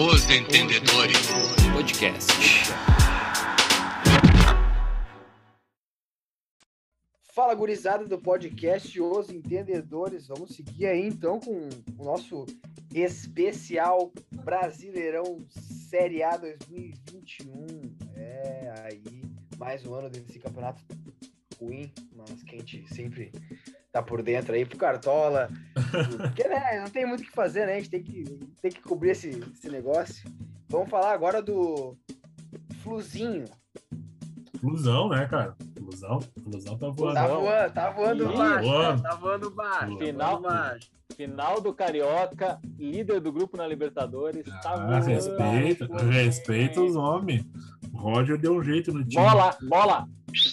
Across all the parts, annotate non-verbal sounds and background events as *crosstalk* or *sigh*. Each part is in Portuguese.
Os Entendedores Podcast. Fala, gurizada do podcast Os Entendedores. Vamos seguir aí então com o nosso especial Brasileirão Série A 2021. É, aí, mais um ano desse campeonato ruim, mas que a gente sempre tá por dentro aí pro Cartola. Porque, né, não tem muito o que fazer, né? A gente tem que, tem que cobrir esse, esse negócio. Vamos falar agora do Fluzinho. Flusão, né, cara? Flusão. Flusão tá voando. Tá voando, tá voando Ih, baixo, voando. né? tá voando baixo. Final- tá voando baixo. Final do Carioca, líder do grupo na Libertadores. tá Ah, voando. respeita, respeita os homens. O Roger deu um jeito no time. Bola, bola,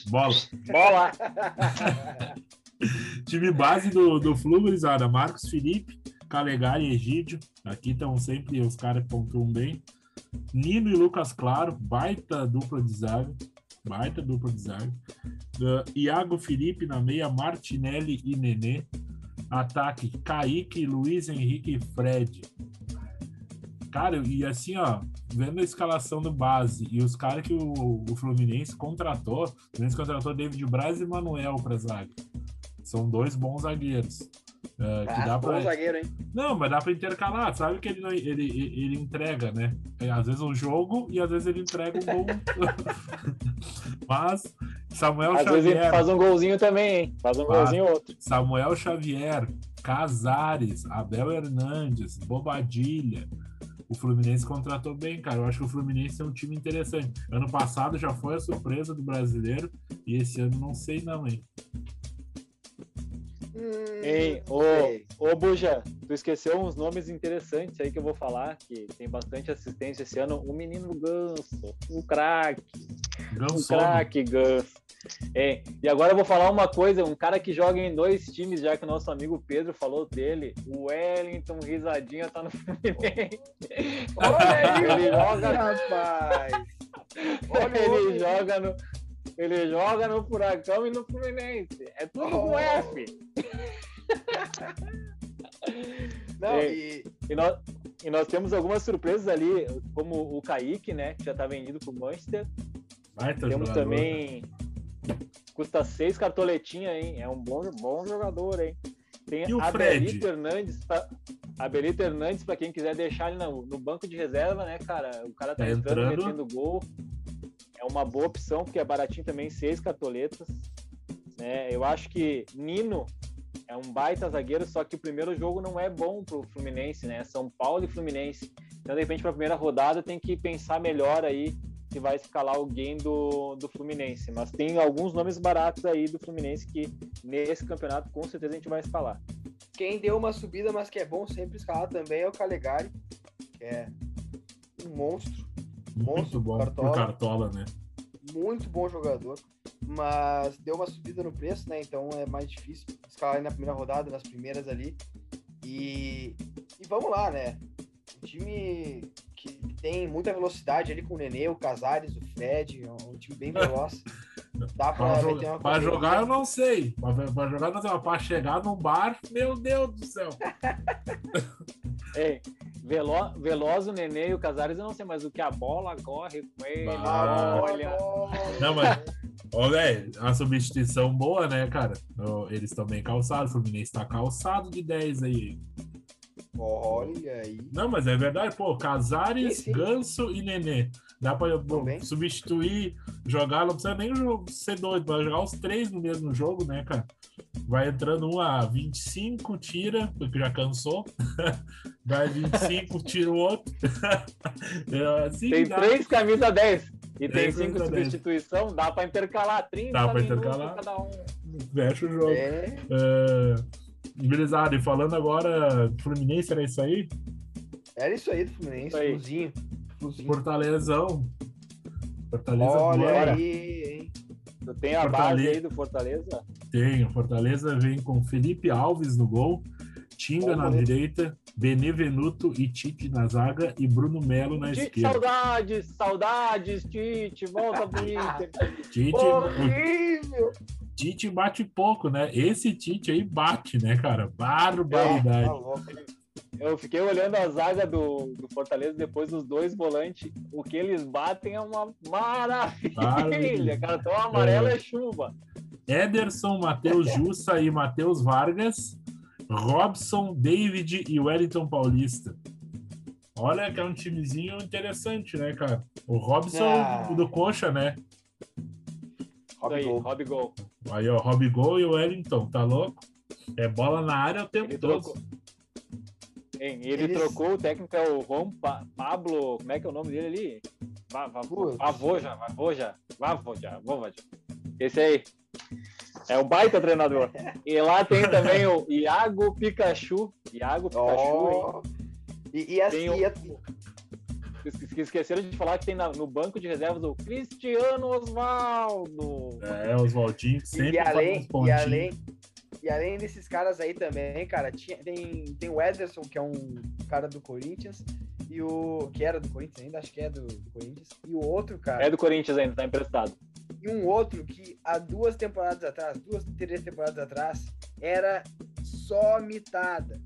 Bola. bola. *laughs* Time base do, do Flu, gurizada. Marcos Felipe, Calegari e Egídio. Aqui estão sempre os caras que pontuam bem. Nino e Lucas Claro, baita dupla de zaga. Baita dupla de zaga. Uh, Iago Felipe na meia, Martinelli e Nenê. Ataque, Kaique, Luiz Henrique e Fred. Cara, e assim, ó, vendo a escalação do base e os caras que o, o Fluminense contratou, o Fluminense contratou David Braz e Manuel pra zaga. São dois bons zagueiros. É, que Ah, dá bom pra... zagueiro, hein? Não, mas dá pra intercalar. Sabe que ele, não- ele, ele, entrega, né? É, às vezes um jogo e às vezes ele entrega um gol. *laughs* mas Samuel Às vezes ele Xavier, faz um golzinho também, hein? Faz um golzinho outro. Samuel Xavier, Casares, Abel Hernandes, Bobadilha. O Fluminense contratou bem, cara. Eu acho que o Fluminense é um time interessante. Ano passado já foi a surpresa do brasileiro e esse ano não sei não, hein? Hum, Ei, ô, ô Buja, tu esqueceu uns nomes interessantes aí que eu vou falar, que tem bastante assistência esse ano. O menino Ganso, o craque, o craque Ganso. É, e agora eu vou falar uma coisa, um cara que joga em dois times, já que o nosso amigo Pedro falou dele, o Wellington Risadinha tá no Fluminense. Olha *laughs* aí, Ele joga- rapaz. *laughs* Olha ele joga no ele joga no Furacão e no Fluminense. É tudo com Oh. F. *laughs* Não, Ei. e E nós, e nós temos algumas surpresas ali, como o Kaique, né, que já tá vendido pro Manchester. Baita temos jogador, também custa seis cartoletinha, hein? É um bom, bom jogador, hein? Tem E o a Fred? Hernandes, pra, a Belito Hernandes, para quem quiser deixar ele no, no banco de reserva, né, cara? O cara tá Tá entrando, entrando. metendo gol. É uma boa opção, porque é baratinho também, seis cartoletas. Né? Eu acho que Nino é um baita zagueiro, só que o primeiro jogo não é bom pro Fluminense, né? São Paulo e Fluminense. Então, de repente, para a primeira rodada, tem que pensar melhor aí se vai escalar alguém do, do Fluminense. Mas tem alguns nomes baratos aí do Fluminense que nesse campeonato com certeza a gente vai escalar. quem deu uma subida, mas que é bom sempre escalar também é o Calegari, que é um monstro, Muito bom Cartola. pro Cartola, né? muito bom jogador, mas deu uma subida no preço, né? Então é mais difícil escalar aí na primeira rodada, nas primeiras ali. E, e vamos lá, né? Um time que tem muita velocidade ali com o Nenê, o Casares, o Fred, é um time bem veloz. *laughs* Dá pra, Pra, meter jogar, uma pra jogar eu não sei. Pra, pra jogar não sei, mas pra chegar num bar, meu Deus do céu. *laughs* Ei, Velo, Veloz, o Nenê e o Casares, eu não sei, mas o que a bola corre com ele, Ah, olha. Não, mas, velho, a substituição boa, né, cara? Eles estão bem calçados, o Fluminense tá calçado de 10 aí. Olha aí. Não, mas é verdade, pô, Casares, Sim, sim. Ganso e Nenê. Dá pra Também. substituir, jogar, não precisa nem ser doido, vai jogar os três no mesmo jogo, né, cara? Vai entrando um a 25, tira, porque já cansou. *laughs* Vai 25, tira o outro. *laughs* É assim Tem dá. três camisa 10 e tem cinco camisa 10. substituição, dá pra intercalar 30 Dá pra intercalar. cada um. Fecha o jogo. É, É... Belezado, e falando agora do Fluminense, era isso aí? era isso aí do Fluminense, aí. Fluzinho. Fluzinho. Fortalezão. Fortaleza Olha aí, hein? Tu tem a Fortaleza. base aí do Fortaleza? Tem, o Fortaleza vem com Felipe Alves no gol, Tinga Bom na goleiro. direita, Benevenuto e Tite na zaga e Bruno Melo na Tite, esquerda. saudades, saudades, Tite, volta pro Inter. *laughs* Tite, Horrível! Tite bate pouco, né? Esse Tite aí bate, né, cara? É, Barbaridade. tá louco. Eu fiquei olhando a zaga do, do Fortaleza depois dos dois volantes. O que eles batem é uma maravilha, Maravilha. Cartão amarelo é, chuva. Ederson, Matheus Jussa e Matheus Vargas, Robson, David e Wellington Paulista. Olha que é um timezinho interessante, né, cara? O Robson Ah. do Coxa, né? Rob Gol. Aí, ó, Rob Gol e o Wellington, tá louco? É bola na área o tempo Ele todo. trocou. Hein, ele Eles- trocou o técnico, é o Juan Pa- Pablo. Como é que é o nome dele ali? Vavoja, Vavoja, Vavoja, Vavoja. Esse aí. É um baita treinador. E lá tem também o *laughs* Iago Pikachu. Iago Pikachu, hein? Ó. E, e assim, Tem o- e a- Esque- Esqueceram de falar que tem na- no banco de reservas o Cristiano Osvaldo. É, os Valdinhos que sempre e além, uns e pontinhos. além, e além desses caras aí também, cara, tinha, tem, tem o Ederson, que é um cara do Corinthians, e o. que era do Corinthians ainda, acho que é do, do Corinthians, e o outro, cara, É do Corinthians ainda, tá emprestado. e um outro que há duas temporadas atrás, duas, três temporadas atrás, era só mitada.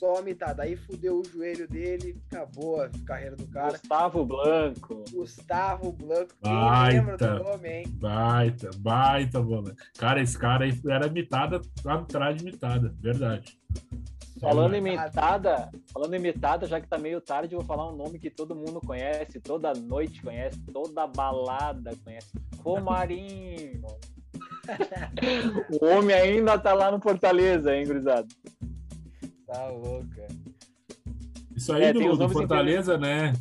Só mitada. Aí fudeu o joelho dele, acabou a carreira do cara. Gustavo Blanco. Gustavo Blanco, quem Baita. lembra do nome, hein? Baita, baita bola. Cara, esse cara aí era mitada atrás de mitada, verdade. Falando em mitada. mitada, falando em mitada, já que tá meio tarde, eu vou falar um nome que todo mundo conhece, toda noite conhece, toda balada conhece. Romarinho. *laughs* o homem ainda tá lá no Fortaleza, hein, gurizada? Tá louca. Isso aí É, do, do Fortaleza, né?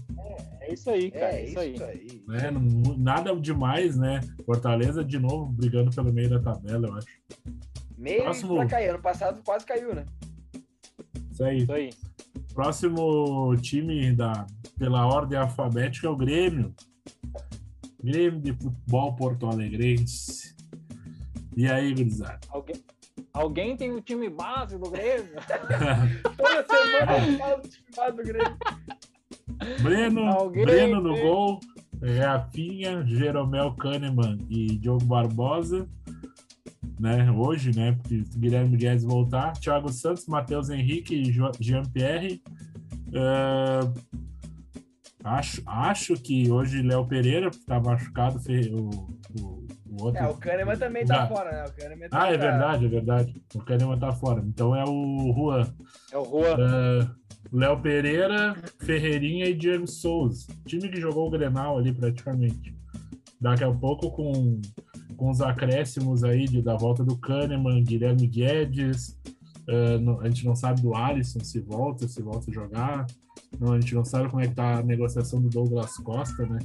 É isso aí, cara. É, É, isso aí. aí. né? não- Nada demais, né? Fortaleza de novo brigando pelo meio da tabela, eu acho. Meio Próximo. pra cair. Ano passado quase caiu, né? Isso aí. Isso aí. Próximo time da, pela ordem alfabética é o Grêmio. Grêmio de futebol porto alegrense. E aí, gurizada? Alguém, alguém tem o time base do Grêmio? *laughs* Toda semana eu falo do time base do Grêmio. Breno, Alguém Breno no tem? gol, Rafinha, Jeromel Kahneman e Diogo Barbosa, né? Hoje, né? Porque Guilherme Guedes voltar, Thiago Santos, Matheus Henrique e Jean-Pierre. Ah, acho, acho que hoje Léo Pereira tá machucado, fe- o, o, o outro. É, o Kahneman também tá Ah. fora, né? O Kahneman tá Ah, é tá- verdade, é verdade. O Kahneman tá fora. Então é o Juan. É o Juan. Ah, Léo Pereira, Ferreirinha e Diego Souza. Time que jogou o Grenal ali praticamente. Daqui a pouco com, com os acréscimos aí de, da volta do Kahneman, Guilherme Guedes. não- a gente não sabe do Alisson se volta, se volta a jogar. Não, a gente não sabe como é que tá a negociação do Douglas Costa, né?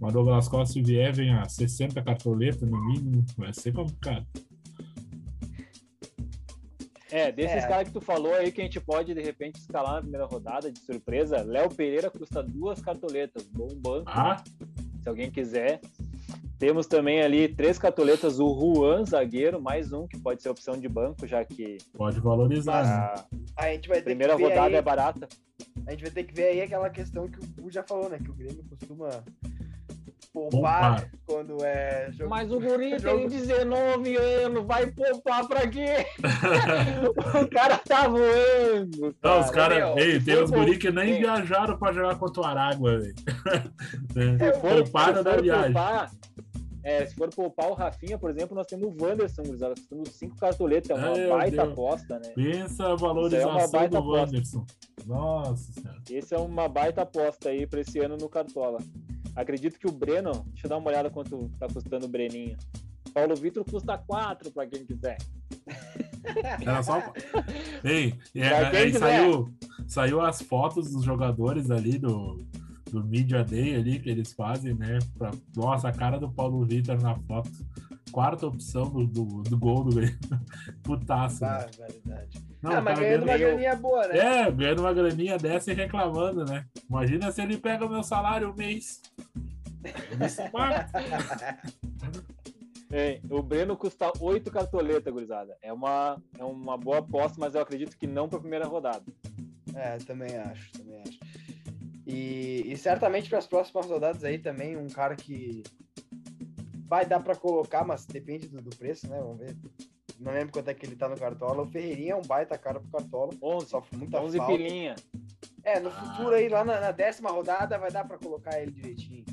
Mas o Douglas Costa, se vier, vem a 60 cartoletas no mínimo. Vai ser complicado. É, desses É. caras que tu falou aí que a gente pode de repente escalar na primeira rodada de surpresa, Léo Pereira custa duas cartoletas, bom banco, Ah, se alguém quiser. Temos também ali três cartoletas, o Juan, zagueiro, mais um que pode ser opção de banco, já que pode valorizar, né? a A gente vai ter primeira que ver rodada aí, é barata. A gente vai ter que ver aí aquela questão que o Bu já falou, né? Que o Grêmio costuma poupar Poupar. quando é jogo. Mas o Guri *laughs* tem Jogo- 19 anos, vai poupar pra quê? *laughs* o cara tá voando. Não, os cara. caras. Ei, tem os guri que nem viajaram pra jogar contra o Aragua, velho. É, for, Pouparam da viagem. poupar, é, se for poupar o Rafinha, por exemplo, nós temos o Wanderson, gurizada, nós temos cinco cartoletas, é uma baita Deus. aposta, né? Pensa a é uma valorização baita do. Wanderson. Nossa senhora. Esse é uma baita aposta aí pra esse ano no Cartola. Acredito que o Breno, deixa eu dar uma olhada quanto tá custando o Breninho. Paulo Vitor custa 4 pra quem quiser. Era só. Ei, é, quiser. saiu, saiu as fotos dos jogadores ali do, do Media Day ali que eles fazem, né? Pra, nossa, a cara do Paulo Vitor na foto. Quarta opção do, do, do gol do Grêmio. *laughs* Putaço. né? Barbaridade. Não, ah, mas cara ganhando uma graninha boa, né? É, ganhando uma graninha dessa e reclamando, né? Imagina se ele pega o meu salário um mês. É, o Breno custa 8 cartoletas, gurizada. É uma, é uma boa aposta, mas eu acredito que não pra primeira rodada. É, também acho, também acho. E, e certamente para as próximas rodadas aí também um cara que vai dar para colocar, mas depende do, do preço, né? Vamos ver. Não lembro quanto é que ele tá no Cartola. O Ferreirinha é um baita cara pro Cartola. 11, Sofre muita 11 falta. pilinha. É, no futuro aí, lá na, na décima rodada, vai dar pra colocar ele direitinho.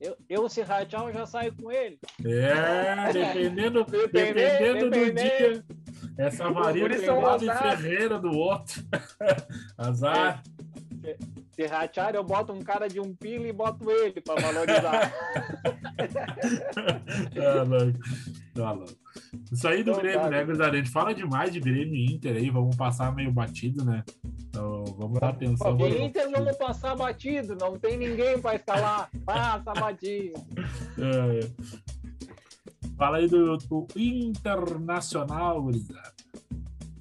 Eu, eu se rachar, eu já saio com ele. É, dependendo, *laughs* dependendo do dia. Essa guris tem são um lado ousados. ferreira do outro. *laughs* Azar. Se rachar, eu boto um cara de um pila e boto ele pra valorizar. *laughs* Tá louco. Tá. Isso aí do Então Grêmio, tá, né, gurizada? A gente fala demais de Grêmio e Inter aí, vamos passar meio batido, né? Então, vamos dar atenção. Pro- Inter vamos passar batido, não tem ninguém pra escalar. *laughs* Passa batido. É. Fala aí do, do Internacional, gurizada.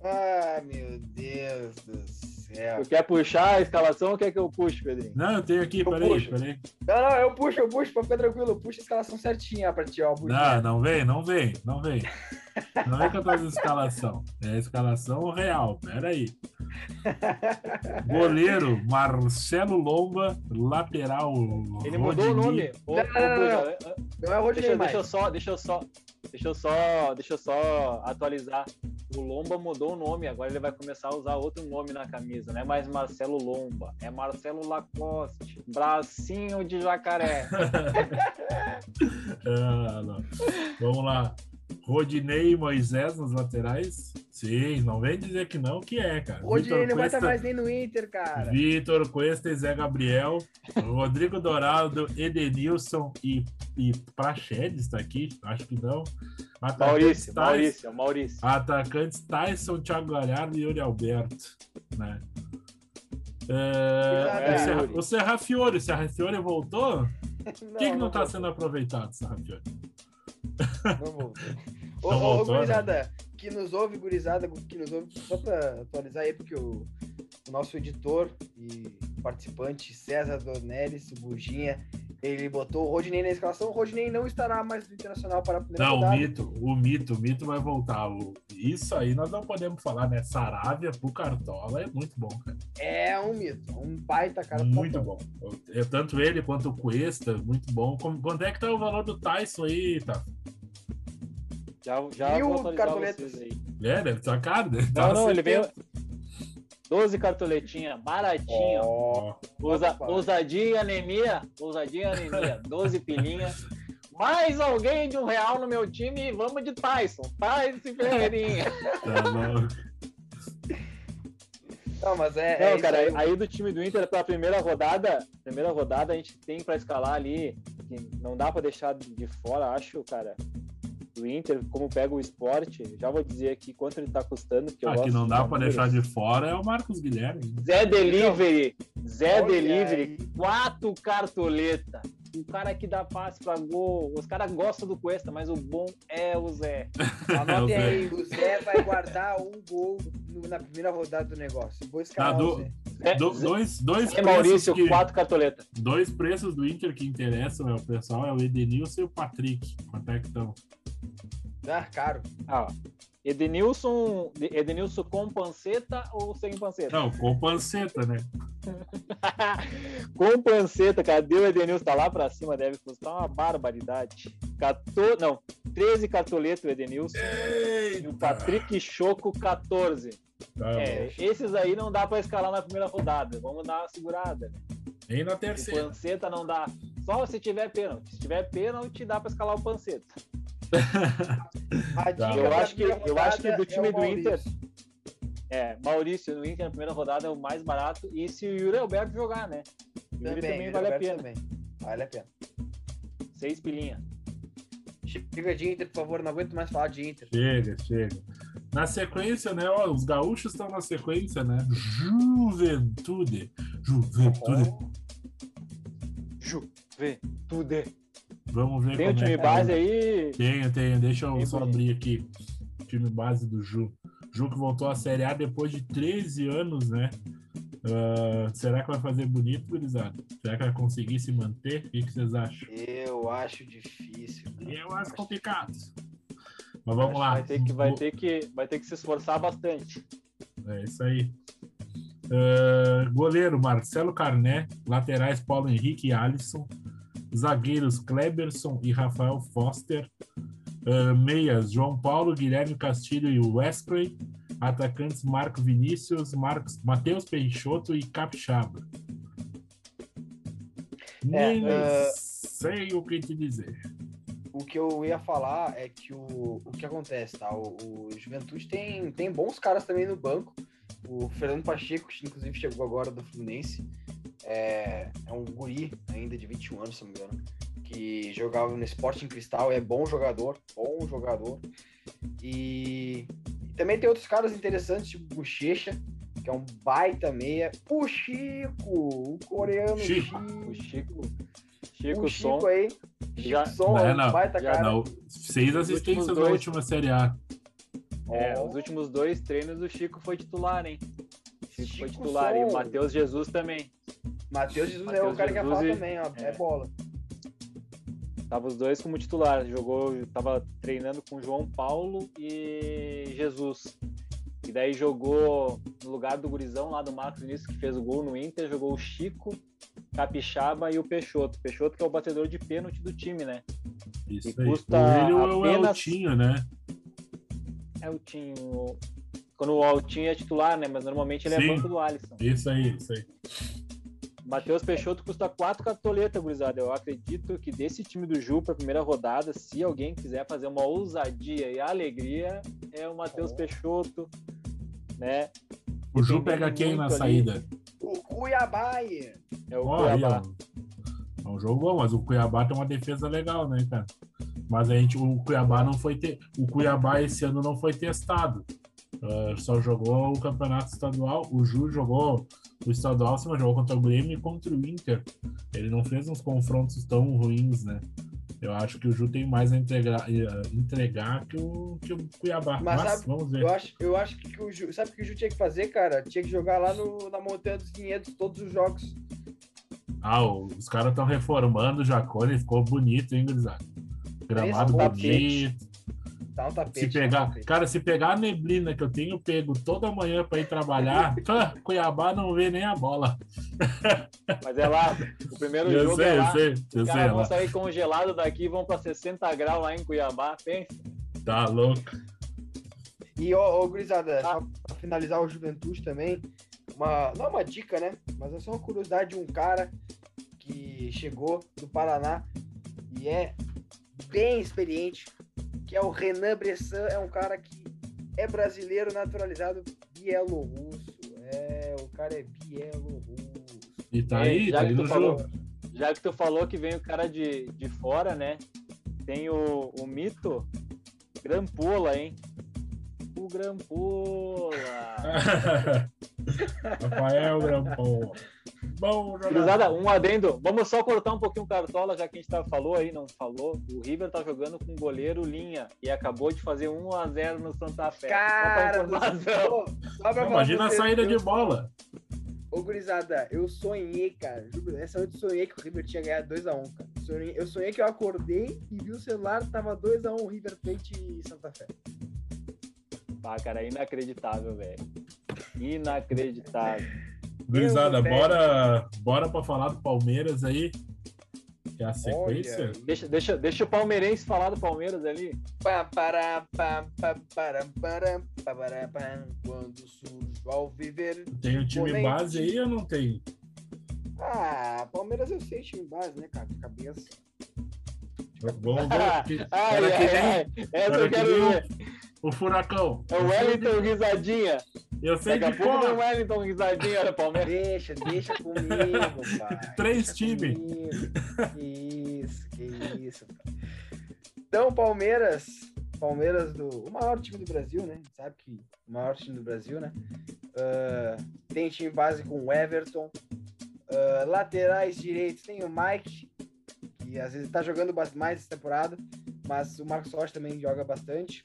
Ah, meu Deus do céu. Tu quer puxar a escalação ou quer que eu puxe, Pedrinho? Não, eu tenho aqui, Eu peraí, puxo. peraí. Não, não, eu puxo, eu puxo, pra ficar tranquilo. Eu puxo a escalação certinha pra ti, ó. Não, não vem, não vem, não vem. Não é que eu tô fazendo escalação. É a escalação real, peraí. Goleiro, Marcelo Lomba, lateral. Ele mudou o Rodinei. nome. Ô, Não, não, não, Buja, Não é o Rodinei Deixa, mais. deixa eu só, deixa eu só, deixa eu só, deixa eu só atualizar. O Lomba mudou o nome, agora ele vai começar a usar outro nome na camisa, não é mais Marcelo Lomba, é Marcelo Lacoste, bracinho de jacaré. *laughs* Ah. Vamos lá. Rodinei e Moisés nos laterais? Sim, não vem dizer que não, que é, cara. O Rodinei Vitor não vai estar Cuesta- mais nem no Inter, cara. Vitor Cuesta e Zé Gabriel, Rodrigo Dourado, Edenilson e, e Praxedes está aqui? Acho que não. Atacantes Maurício, Tais- Maurício, o Maurício. Atacantes Tyson, Thiago Galhardo e Yuri Alberto. Né? É, É, o, Serra, o Fiore, o Serra Fiore voltou? Por *laughs* que, que não está sendo aproveitado, Serra Fiore? Não vou. *laughs* Ô, Não ô, voltou, né? gurizada, que nos ouve, gurizada, que nos ouve, só pra atualizar aí, porque o, o nosso editor e participante César Dornelles, o Buginha, ele botou o Rodinei na escalação. O Rodinei não estará mais no Internacional para a primeira Não, o rodada. mito, o mito, o mito vai voltar. O- isso aí nós não podemos falar, né? Saravia pro Cartola é muito bom, cara. É um mito, um baita cara. muito bom. É, tanto ele quanto o Cuesta, muito bom. Quanto é que tá o valor do Tyson aí, tá? Já, já E o aí. É, deve estar caro, né? Não, não, ele veio 70. 12 cartoletinha, baratinho. Ó, Ousa, ousadia e anemia, ousadia e anemia, *laughs* 12 pilinha. Mais alguém de um real no meu time e vamos de Tyson. Tyson e Ferreirinha. Tá bom. Não, mas é. é Não, isso cara, aí. aí do time do Inter pra primeira rodada, primeira rodada a gente tem pra escalar ali, que não dá pra deixar de fora, acho, cara. Do Inter, como pega o esporte, já vou dizer aqui quanto ele tá custando, que eu Ah, que gosto não de dá números. deixar de fora é o Marcos Guilherme. Zé Delivery, Zé Olha Delivery, aí. quatro cartoleta. O cara que dá passe pra gol. Os caras gostam do Cuesta, mas o bom é o Zé. Anotem *laughs* É o Zé. aí, o Zé vai guardar um gol na primeira rodada do negócio. Vou escalar Tá, o do- Zé. Zé, Do- dois, dois, preços Maurício, que, quatro cartoleta. dois preços do Inter que interessam é o pessoal, é o Edenilson e o Patrick. Quanto é que estão? Ah, caro. Ah. Edenilson, Edenilson com panceta ou sem panceta? Não, com panceta, né? *laughs* com panceta, cadê o Edenilson? Tá lá pra cima, deve custar uma barbaridade. 14, não, 13 cartoletas o Edenilson. E o Patrick Choco, 14. Tá É, esses aí não dá pra escalar na primeira rodada. Vamos dar uma segurada. Nem na O terceira. panceta não dá. Só se tiver pênalti. Se tiver pênalti, dá pra escalar o panceta. A *laughs* Tá. dica Eu acho que- eu acho que do time é do Inter- Maurício. É, Maurício no Inter na primeira rodada é o mais barato. E se o Yuri Alberto jogar, né? O Yuri Também, também, vale a Roberto pena. também. Vale a pena. Seis pilinha. Chega de Inter, por favor, não aguento mais falar de Inter. Chega, chega. Na sequência, né? Ó, os gaúchos estão na sequência, né? Juventude. Juventude. Juventude. Vamos ver Tem o time é que base é. aí. Tenho, tenho. Deixa eu Tem só bonito. abrir aqui. Time base do Ju. Ju que voltou à Série A depois de 13 anos, né? Ah, será que vai fazer bonito, gurizada? Será que vai conseguir se manter? O que, que vocês acham? Eu acho difícil. E é mais complicado. Mas vamos lá. Vai ter, que, vai, ter que, vai ter que se esforçar bastante. É isso aí. Ah, goleiro Marcelo Carné, laterais Paulo Henrique e Alisson, zagueiros Kleberson e Rafael Foster, Ah, meias João Paulo, Guilherme Castilho e Wesley, Atacantes Marco Vinícius, Marcos, Matheus Peixoto e Capixaba. É, Nem uh, sei o que te dizer. O que eu ia falar é que o, o que acontece, tá? O, o Juventude tem, tem bons caras também no banco. O Fernando Pacheco, que inclusive chegou agora do Fluminense, é, é um guri ainda de 21 anos, se não me engano, que jogava no Sporting Cristal, é bom jogador, bom jogador. E, e também tem outros caras interessantes, tipo o Bochecha, que é um baita meia. O Chico, o coreano Chico. O Chico. Chico. Chico, o Som. Chico aí. Já- Chico Som, Não, é um baita já cara. Não, seis assistências na última Série A. É, Ó. os últimos dois treinos o Chico foi titular, hein? Chico, foi Chico titular. E o Som. Matheus Jesus também. Matheus Jesus é Matheus o cara que ia Jesus falar e- também, ó. É, é. bola. Tava os dois como titular. Jogou, tava treinando com João Paulo e Jesus. E daí jogou no lugar do gurizão lá do Marcos Vinícius, que fez o gol no Inter, jogou o Chico, Capixaba e o Peixoto. Peixoto que é o batedor de pênalti do time, né? Isso E aí. custa o William é o apenas- Eltinho, né? É o Tinho. Quando o Altinho é titular, né? Mas normalmente ele é Sim. banco do Alisson. Isso aí, isso aí. Matheus Peixoto custa quatro cartoletas, gurizada. Eu acredito que desse time do Ju para primeira rodada, se alguém quiser fazer uma ousadia e alegria, é o Matheus Oh. Peixoto, né? O Ju Dependendo pega quem na ali. saída? O Cuiabaia. É o aí, Cuiabá. É um jogo bom, mas o Cuiabá tem uma defesa legal, né, cara? Mas a gente, o Cuiabá não foi te... o Cuiabá esse ano não foi testado. Ah, só jogou o campeonato estadual. O Ju jogou o estadual, mas jogou contra o Grêmio e contra o Inter. Ele não fez uns confrontos tão ruins, né? Eu acho que o Ju tem mais a entregar, eh, entregar que, o, que o Cuiabá. Mas Mas, sabe- vamos ver. Eu acho, eu acho que o Ju, sabe o que o Ju tinha que fazer, cara? Tinha que jogar lá no, na Montanha dos Vinhedos todos os jogos. Ah, os caras estão reformando o Jacone, ficou bonito, hein, gurizada? Gramado tapete. bonito. Tá um tapete. Se tá um pegar, tapete. cara, se pegar a neblina que eu tenho pego toda manhã para ir trabalhar, *laughs* Cuiabá não vê nem a bola. Mas é lá, o primeiro *laughs* Eu jogo sei, é eu lá. sei, eu Os sei. caras vão sair congelados daqui e vão para 60 graus lá em Cuiabá, pensa. Tá louco. E, ó, ô, gurizada, Tá. pra finalizar o Juventude também, uma, não é uma dica, né? Mas é só uma curiosidade de um cara que chegou do Paraná e é bem experiente, que é o Renan Bressan, é um cara que é brasileiro naturalizado bielorrusso. É, o cara é bielorrusso. E tá É, aí, já tá que aí tu no falou- jogo. Já que tu falou que vem o cara de, de fora, né? Tem o, o mito Grampola, hein? O Grampola. *laughs* Rafael Grampon. Bom. Cruzada, um adendo. Vamos só cortar um pouquinho o Cartola, já que a gente tá, falou aí, não falou. O River tá jogando com o goleiro Linha e acabou de fazer 1x0 no Santa Fé. Cara, Só Imagina a saída de bola. Ô, gurizada, eu sonhei, cara. Essa noite eu sonhei que o River tinha ganhado 2x1, cara. Sonhei- eu sonhei que eu acordei e vi o celular, tava 2x1 River Plate e Santa Fé. Ah, cara, inacreditável, velho. Inacreditável. Velho. bora, bora pra falar do Palmeiras aí. Que é a sequência. Olha, Deixa, deixa, deixa o palmeirense falar do Palmeiras ali. Quando surge ao viver. Tem o time Ponente. base aí ou não tem? Ah, Palmeiras eu sei time base, né, cara? De cabeça. Vamos *laughs* ver. que- Ai, ai, ai. Essa eu que quero ver. o Furacão. É o Wellington Risadinha. Eu sei Daqui que a pouco o Wellington Risadinha no Palmeiras. Deixa, deixa comigo, *laughs* pai. Três times. Que isso, que isso. pai. Então, Palmeiras, Palmeiras do. O maior time do Brasil, né? Sabe que o maior time do Brasil, né? Ah, tem time base com o Everton. Ah, laterais direitos tem o Mike, que às vezes tá jogando mais essa temporada, mas o Marcos Rocha também joga bastante.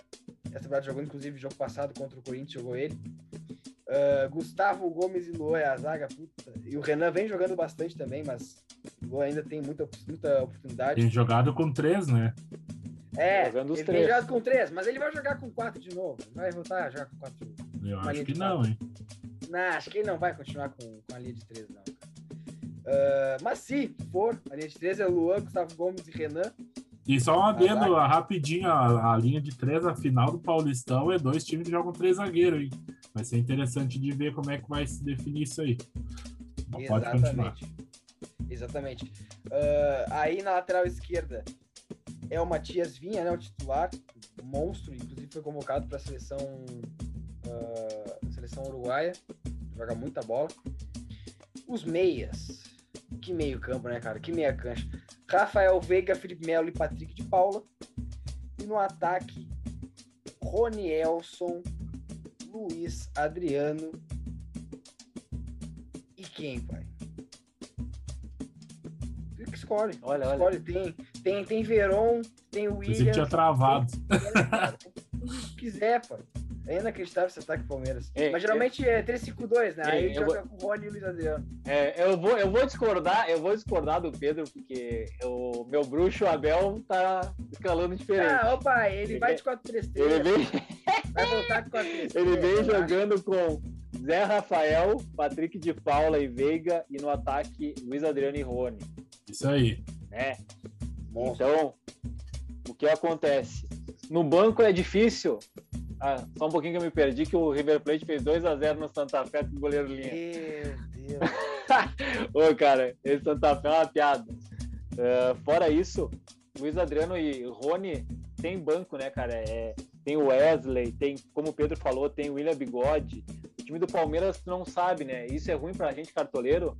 Essa temporada jogou, inclusive, jogo passado contra o Corinthians, jogou ele. Ah, Gustavo Gomes e Luan é a zaga, puta. E o Renan vem jogando bastante também, mas o Luan ainda tem muita, muita oportunidade. tem jogado com três, né? É, Jogando os ele três. tem jogado com três, mas ele vai jogar com quatro de novo. Vai voltar a jogar com quatro. Eu Uma acho que não, hein? Não, acho que ele não vai continuar com, com a linha de três, não. Ah, mas se for, a linha de três é Luan, Gustavo Gomes e Renan. E só um adendo rapidinho, a, a, linha de três, a final do Paulistão é dois times que jogam três zagueiros, hein? Vai ser interessante de ver como é que vai se definir isso aí. Exatamente. Pode continuar. Exatamente. Uh, aí na lateral esquerda é o Matias Vinha, né? O titular, monstro, inclusive foi convocado para a seleção, uh, seleção uruguaia, joga muita bola. Os meias, que meio campo, né, cara? Que meia cancha. Rafael Veiga, Felipe Melo e Patrick de Paula. E no ataque, Rony Elson, Luiz Adriano. E quem, pai? que escolhe. Olha, escolhe. olha. Tem, tem, tem Veron, tem o William. Você tinha travado. Se quiser, pai. É inacreditável esse ataque Palmeiras. É, Mas geralmente é, é 3-5-2, né? É, Aí joga vou... com o Rony e o Luiz Adriano. É, eu, vou, eu vou discordar, eu vou discordar do Pedro, porque o meu bruxo Abel tá escalando diferente. Ah, opa, ele, ele vai de 4-3-3. Ele vem... Vai voltar de 4-3-3. Ele vem jogando com Zé Rafael, Patrick de Paula e Veiga, e no ataque Luiz Adriano e Rony. Isso aí. Né? Então, o que acontece? No banco é difícil ah, só um pouquinho que eu me perdi, que o River Plate fez 2 a 0 no Santa Fé com o goleiro Linha. Meu Deus. *laughs* Ô, cara, esse Santa Fé é uma piada. Uh, fora isso, Luiz Adriano e Rony tem banco, né, cara? É, tem o Wesley, tem, como o Pedro falou, tem o William Bigode. O time do Palmeiras não sabe, né? Isso é ruim pra gente, cartoleiro.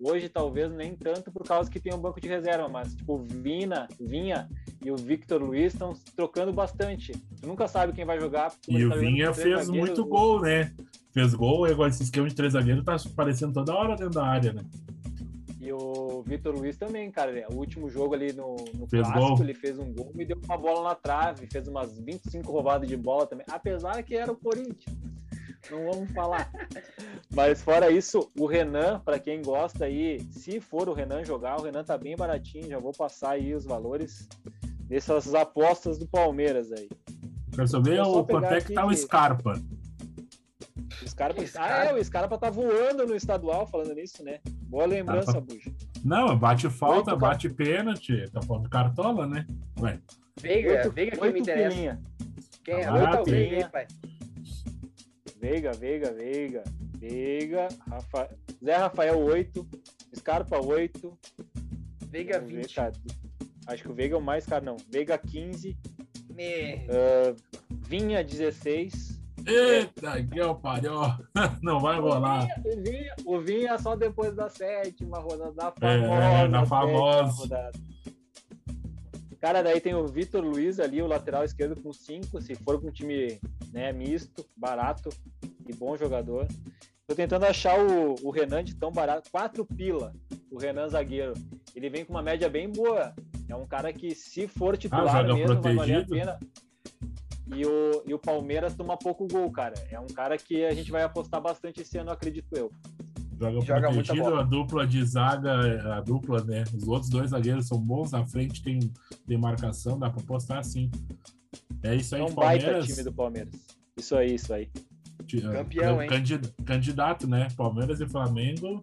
Hoje, talvez, nem tanto por causa que tem um banco de reserva, mas, tipo, Vina, Vinha e o Victor Luiz estão trocando bastante. Tu nunca sabe quem vai jogar. E o Vinha fez muito gol, né? Fez gol, e agora esse esquema de três zagueiros tá aparecendo toda hora dentro da área, né? E o Vitor Luiz também, cara. O último jogo ali no, no clássico, gol. ele fez um gol e deu uma bola na trave, fez umas 25 roubadas de bola também. Apesar que era o Corinthians. Não vamos falar. *laughs* Mas fora isso, o Renan, para quem gosta aí, se for o Renan jogar, o Renan tá bem baratinho, já vou passar aí os valores dessas apostas do Palmeiras aí. Quero saber o quanto é que tá o Scarpa. O Scarpa, Scarpa. Ah, é, o Scarpa tá voando no estadual, falando nisso, né? Boa lembrança, Scarpa. Buja. Não, bate falta, oito bate pênalti, tá falando cartola, né? Ué. Veiga, oito, Veiga que me interessa. Pilinha. Quem é? Ah, oito Veiga, hein, pai? Veiga, Veiga, Veiga, Veiga, Rafa... Zé Rafael 8, Scarpa 8. Veiga 20. Ver, Acho que o Veiga é o mais caro, não. Veiga 15. Me... Uh, Vinha 16. Eita, que é o parió. *laughs* Não vai rolar. O Vinha, o Vinha só depois da sétima rodada da famosa. É, na famosa. Cara, daí tem o Vitor Luiz ali, o lateral esquerdo com 5. Se for com um time né, misto, barato e bom jogador. Tô tentando achar o, o Renan de tão barato. 4 pila, o Renan zagueiro. Ele vem com uma média bem boa é um cara que, se for ah, titular ah, mesmo, vai valer a pena. E o, e o Palmeiras toma pouco gol, cara. É um cara que a gente vai apostar bastante esse ano, acredito eu. Joga, Joga protegido, a dupla de zaga, a dupla, né? Os outros dois zagueiros são bons, na frente tem, tem marcação, dá pra apostar assim. É isso aí, é um Palmeiras. baita time do Palmeiras. Isso aí, isso aí. Campeão, hein? Candidato, né? Palmeiras e Flamengo.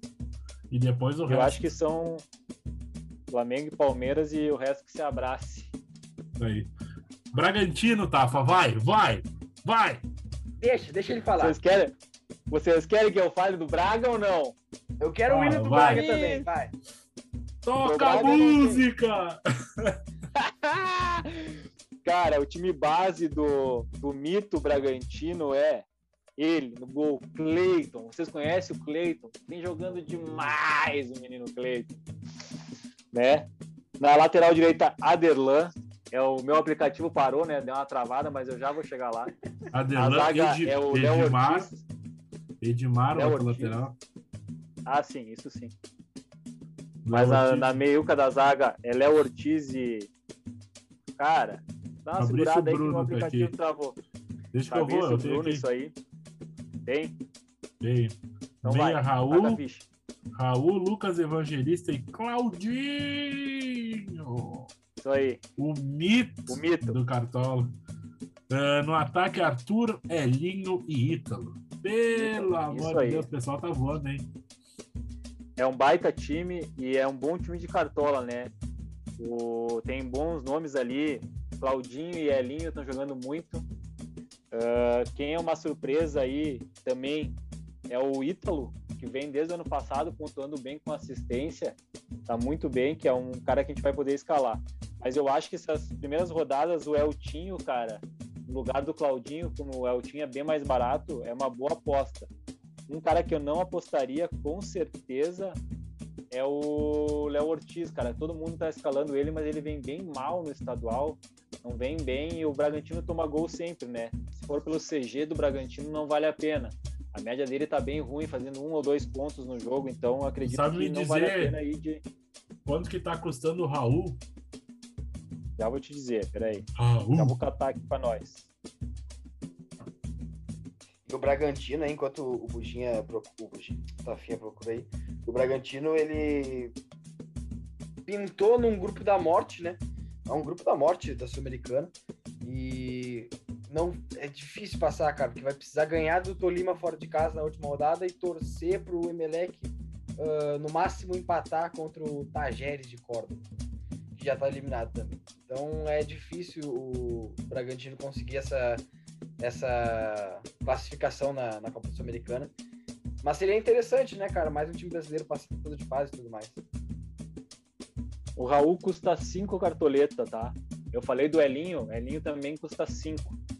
E depois o eu resto. Eu acho que são Flamengo e Palmeiras e o resto que se abrace. Aí. Bragantino, Tafa, vai, vai, vai. Deixa, deixa ele falar. Vocês querem, vocês querem que eu fale do Braga ou não? Eu quero ah, o hino do vai. Braga também, vai. Toca a música! *laughs* Cara, o time base do, do mito Bragantino é ele no gol, Cleiton. Vocês conhecem o Cleiton? Vem jogando demais o menino Cleiton né? Na lateral direita, Aderlan. É o meu aplicativo parou, né? Deu uma travada, mas eu já vou chegar lá. Aderlan, Ed, é o Edmar. Ortiz. Edmar, Léo outro lateral. Ah, sim, isso sim. Mas na, na meiuca da zaga é Léo Ortiz e. Cara, dá uma Fabrício segurada aí Bruno que o tá aplicativo tá travou. Deixa Fabrício que eu vou, eu Bruno, isso aí. Tem? Tem. Então Meia vai, Raul. Raul, Lucas Evangelista e Claudinho. Isso aí. O mito, o mito. do Cartola. Uh, no ataque, Arthur, Elinho e Ítalo. Pelo amor de Deus, o pessoal tá voando, hein? É um baita time e é um bom time de Cartola, né? O, tem bons nomes ali. Claudinho e Elinho estão jogando muito. Uh, quem é uma surpresa aí também é o Ítalo, que vem desde o ano passado pontuando bem com assistência. Tá muito bem, que é um cara que a gente vai poder escalar. Mas eu acho que essas primeiras rodadas, o Eltinho, cara, no lugar do Claudinho, como o Eltinho é bem mais barato, é uma boa aposta. Um cara que eu não apostaria com certeza é o Léo Ortiz, cara. Todo mundo tá escalando ele, mas ele vem bem mal no estadual. Não vem bem e o Bragantino toma gol sempre, né? Se for pelo CG do Bragantino, não vale a pena. A média dele tá bem ruim, fazendo um ou dois pontos no jogo, então acredito Sabe que me não dizer vale a pena aí de. Quanto que tá custando o Raul? Já vou te dizer, peraí. Raul. Já vou catar aqui pra nós. E o Bragantino, enquanto o Buginha procura, o Buginha, Tafinha procura aí, o Bragantino, ele pintou num grupo da morte, né? É um grupo da morte da Sul-Americana. E não é difícil passar, cara, porque vai precisar ganhar do Tolima fora de casa na última rodada e torcer pro Emelec uh, no máximo empatar contra o Tajeres de Córdoba, que já tá eliminado também. Então é difícil o Bragantino conseguir essa, essa classificação na, na Copa Sul-Americana. Mas seria interessante, né, cara? Mais um time brasileiro passando de fase e tudo mais. O Raul custa 5 cartoleta, tá? Eu falei do Elinho, Elinho também custa 5.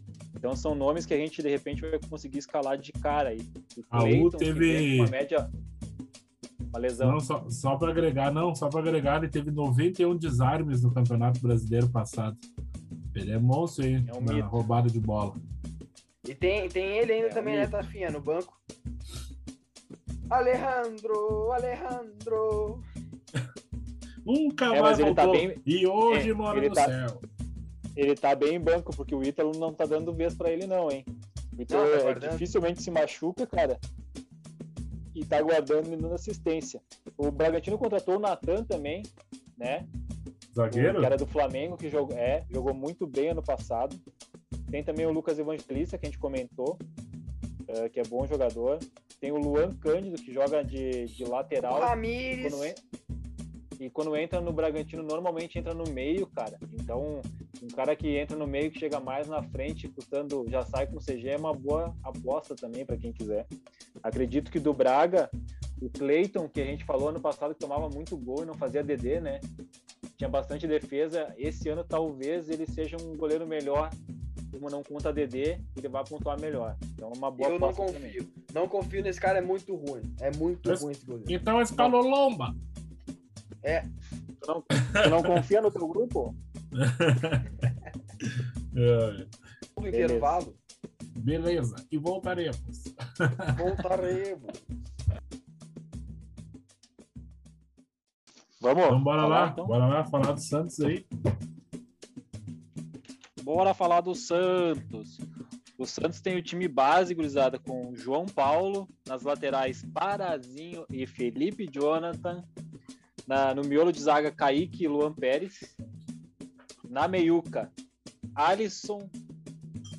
Então são nomes que a gente de repente vai conseguir escalar de cara aí. O que teve- uma média uma lesão. Não, só, só para agregar, não, só para agregar, ele teve 91 desarmes no Campeonato Brasileiro passado. Ele é monstro aí, É um na mito. roubada de bola. E tem, tem ele ainda É, também, o né. Tafinha, no banco. Alejandro, Alejandro. *laughs* Nunca É, mais tá voltou. bem- E hoje é, mora no tá- céu. Ele tá bem em banco, porque o Ítalo não tá dando vez pra ele, não, hein? O Ítalo Não, tá é, dificilmente se machuca, cara. E tá guardando e dando assistência. O Bragantino contratou o Natan também, né? Zagueiro? que era do Flamengo, que jogou, é, jogou muito bem ano passado. Tem também o Lucas Evangelista, que a gente comentou, é, que é bom jogador. Tem o Luan Cândido, que joga de, de O lateral. Ramires. Quando en- E quando entra no Bragantino, normalmente entra no meio, cara. Então, um cara que entra no meio, que chega mais na frente, custando, já sai com CG, é uma boa aposta também para quem quiser. Acredito que do Braga, o Cleiton, que a gente falou ano passado que tomava muito gol e não fazia DD, né? Tinha bastante defesa. Esse ano, talvez, ele seja um goleiro melhor. Como não conta DD, ele vai pontuar melhor. Então, é uma boa Eu não aposta também. confio. Não confio nesse cara, é muito ruim. É muito Mas- ruim esse goleiro. Então escalou Lomba. Tu não, tu não confia no teu grupo? *laughs* É, No Beleza. intervalo, beleza, e voltaremos. *laughs* voltaremos. Vamos, Então bora falar, lá, então? bora lá falar do Santos aí. Bora falar do Santos. O Santos tem o time base, gurizada, com João Paulo, nas laterais Parazinho e Felipe Jonathan. Na- no miolo de zaga, Kaique e Luan Pérez. Na meiuca, Alisson,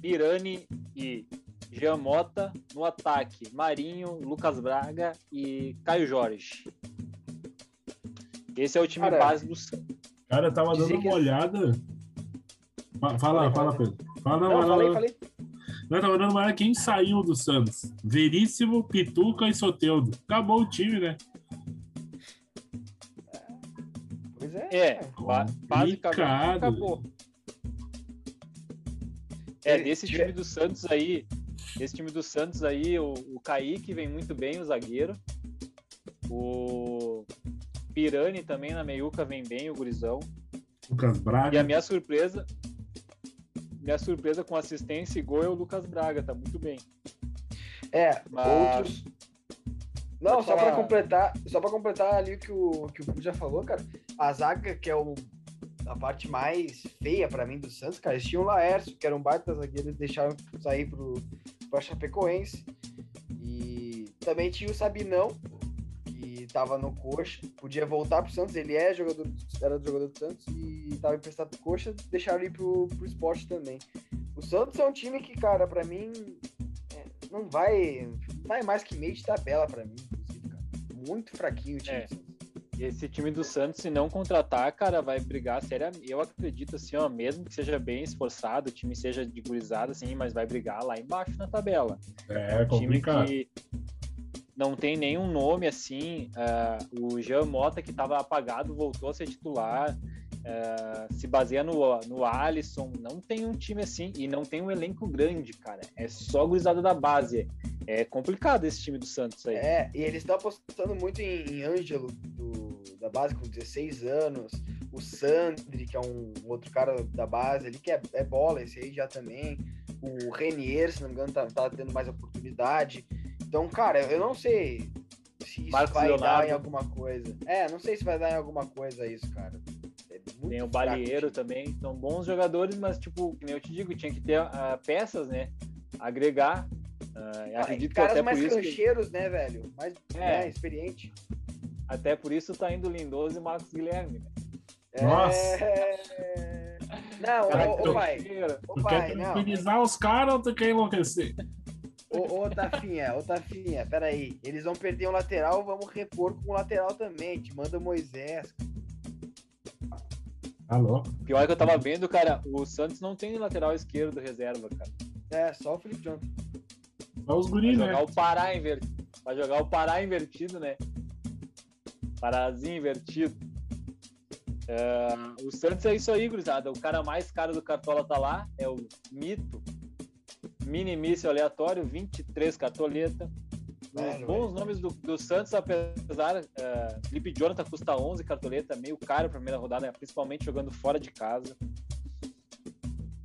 Pirani e Jean Mota. No ataque, Marinho, Lucas Braga e Caio Jorge. Esse é o time Cara, base do Santos. Cara, eu tava Dizer dando que uma esse- olhada. Fa- Fala, Falei, fala, falei. Pedro. Fala, não, Não, fala, falei, não. falei. Eu tava dando uma olhada quem saiu do Santos. Veríssimo, Pituca e Soteudo. Acabou o time, né? É. É, ba- basicamente acabou. É, desse tiver- time do Santos aí, esse time do Santos aí, o, o Kaique vem muito bem, o zagueiro. O Pirani também na meiuca vem bem, o gurizão. Lucas E a Braga. minha surpresa, minha surpresa com assistência e gol é o Lucas Braga, tá muito bem. É, Mas- outros. Não, Pode só falar. pra completar, só para completar ali o que o que o já falou, cara. A zaga que é o a parte mais feia pra mim do Santos, cara, eles tinham o Laércio, que era um baita zagueiro, eles deixaram sair pro pra Chapecoense. E também tinha o Sabinão, que tava no Coxa, podia voltar pro Santos, ele é jogador, era jogador do Santos e tava emprestado pro Coxa, deixaram ele pro, pro esporte também. O Santos é um time que, cara, pra mim, não vai, vai mais que meio de tabela pra mim, inclusive, cara. Muito fraquinho o time É. do Santos. esse time do Santos, se não contratar, cara, vai brigar seriamente. Eu acredito, assim, ó, mesmo que seja bem esforçado, o time seja de gurizada, assim, mas vai brigar lá embaixo na tabela. É, um time complicado. que não tem nenhum nome, assim. uh, o Jean Mota, que estava apagado, voltou a ser titular. Uh, se baseia no, no Alisson, não tem um time assim e não tem um elenco grande, cara. É só gurizada da base. É complicado esse time do Santos aí. É, e eles estão apostando muito em, em Ângelo, do, da base, com 16 anos. O Sandri, que é um outro cara da base ali, que é, é bola, esse aí já também. O Renier, se não me engano, tá, tá tendo mais oportunidade. Então, cara, eu não sei se isso Marcos vai Leonardo. dar em alguma coisa. É, não sei se vai dar em alguma coisa isso, cara. É Tem o Balieiro também, são bons jogadores, mas, tipo, que nem eu te digo, tinha que ter ah, peças, né? Agregar. Ah, acredito que caras até por mais isso. que- cancheiros, né, velho? Mais É. né, experiente. até por isso tá indo Lindoso e Marcos Guilherme. né? Nossa. É... Não, Cara, ô, ô, pai. Ô, Tu pai, quer não. tranquilizar os caras ou tu quer enlouquecer? Ô, ô, Tafinha, ô, Tafinha, peraí. Eles vão perder um lateral, vamos repor com o lateral também. Te manda o Moisés. Tá louco? Pior que eu tava vendo, cara, o Santos não tem lateral esquerdo reserva, cara. É, só o Felipe Jonathan. Só os guris, né? jogar o Pará invertido. Vai jogar o Pará invertido, né? Parazinho invertido. É, o Santos é isso aí, gurizada. O cara mais caro do Cartola tá lá, é o Mito. Mini míssil aleatório, 23 Os bons velho. nomes do, do Santos, apesar. é, Felipe Jonathan custa 11 cartoleta, meio caro pra primeira rodada, principalmente jogando fora de casa.